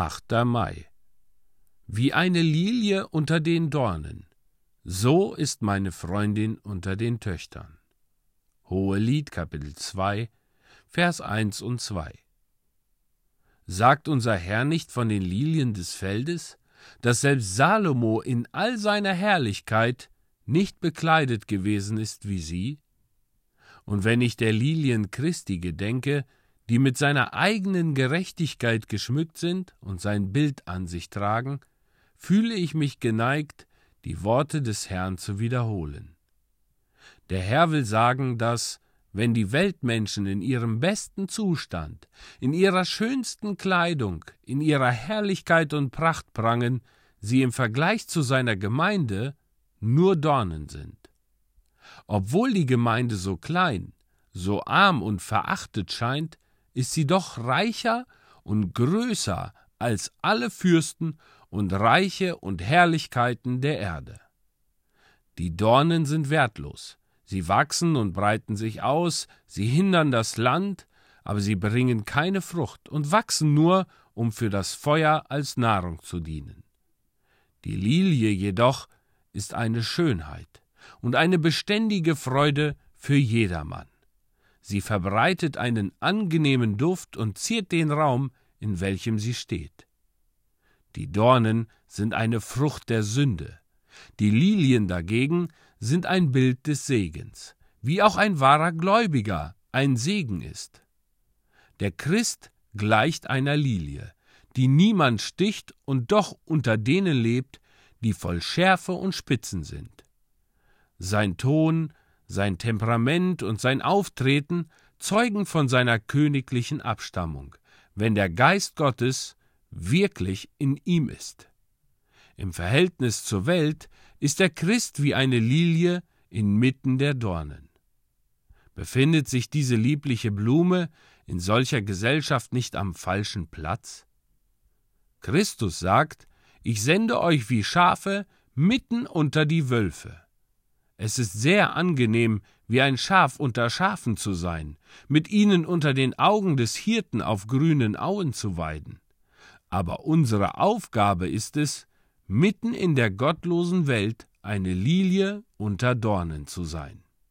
8. Mai Wie eine Lilie unter den Dornen, so ist meine Freundin unter den Töchtern. Hohelied Kapitel 2 Vers 1 und 2 Sagt unser Herr nicht von den Lilien des Feldes, dass selbst Salomo in all seiner Herrlichkeit nicht bekleidet gewesen ist wie sie? Und wenn ich der Lilien Christi gedenke, die mit seiner eigenen Gerechtigkeit geschmückt sind und sein Bild an sich tragen, fühle ich mich geneigt, die Worte des Herrn zu wiederholen. Der Herr will sagen, dass, wenn die Weltmenschen in ihrem besten Zustand, in ihrer schönsten Kleidung, in ihrer Herrlichkeit und Pracht prangen, sie im Vergleich zu seiner Gemeinde nur Dornen sind. Obwohl die Gemeinde so klein, so arm und verachtet scheint, ist sie doch reicher und größer als alle Fürsten und Reiche und Herrlichkeiten der Erde. Die Dornen sind wertlos, sie wachsen und breiten sich aus, sie hindern das Land, aber sie bringen keine Frucht und wachsen nur, um für das Feuer als Nahrung zu dienen. Die Lilie jedoch ist eine Schönheit und eine beständige Freude für jedermann. Sie verbreitet einen angenehmen Duft und ziert den Raum, in welchem sie steht. Die Dornen sind eine Frucht der Sünde, die Lilien dagegen sind ein Bild des Segens, wie auch ein wahrer Gläubiger ein Segen ist. Der Christ gleicht einer Lilie, die niemand sticht und doch unter denen lebt, die voll Schärfe und Spitzen sind. Sein Ton, sein Temperament und sein Auftreten zeugen von seiner königlichen Abstammung, wenn der Geist Gottes wirklich in ihm ist. Im Verhältnis zur Welt ist der Christ wie eine Lilie inmitten der Dornen. Befindet sich diese liebliche Blume in solcher Gesellschaft nicht am falschen Platz? Christus sagt, ich sende euch wie Schafe mitten unter die Wölfe. Es ist sehr angenehm, wie ein Schaf unter Schafen zu sein, mit ihnen unter den Augen des Hirten auf grünen Auen zu weiden. Aber unsere Aufgabe ist es, mitten in der gottlosen Welt eine Lilie unter Dornen zu sein.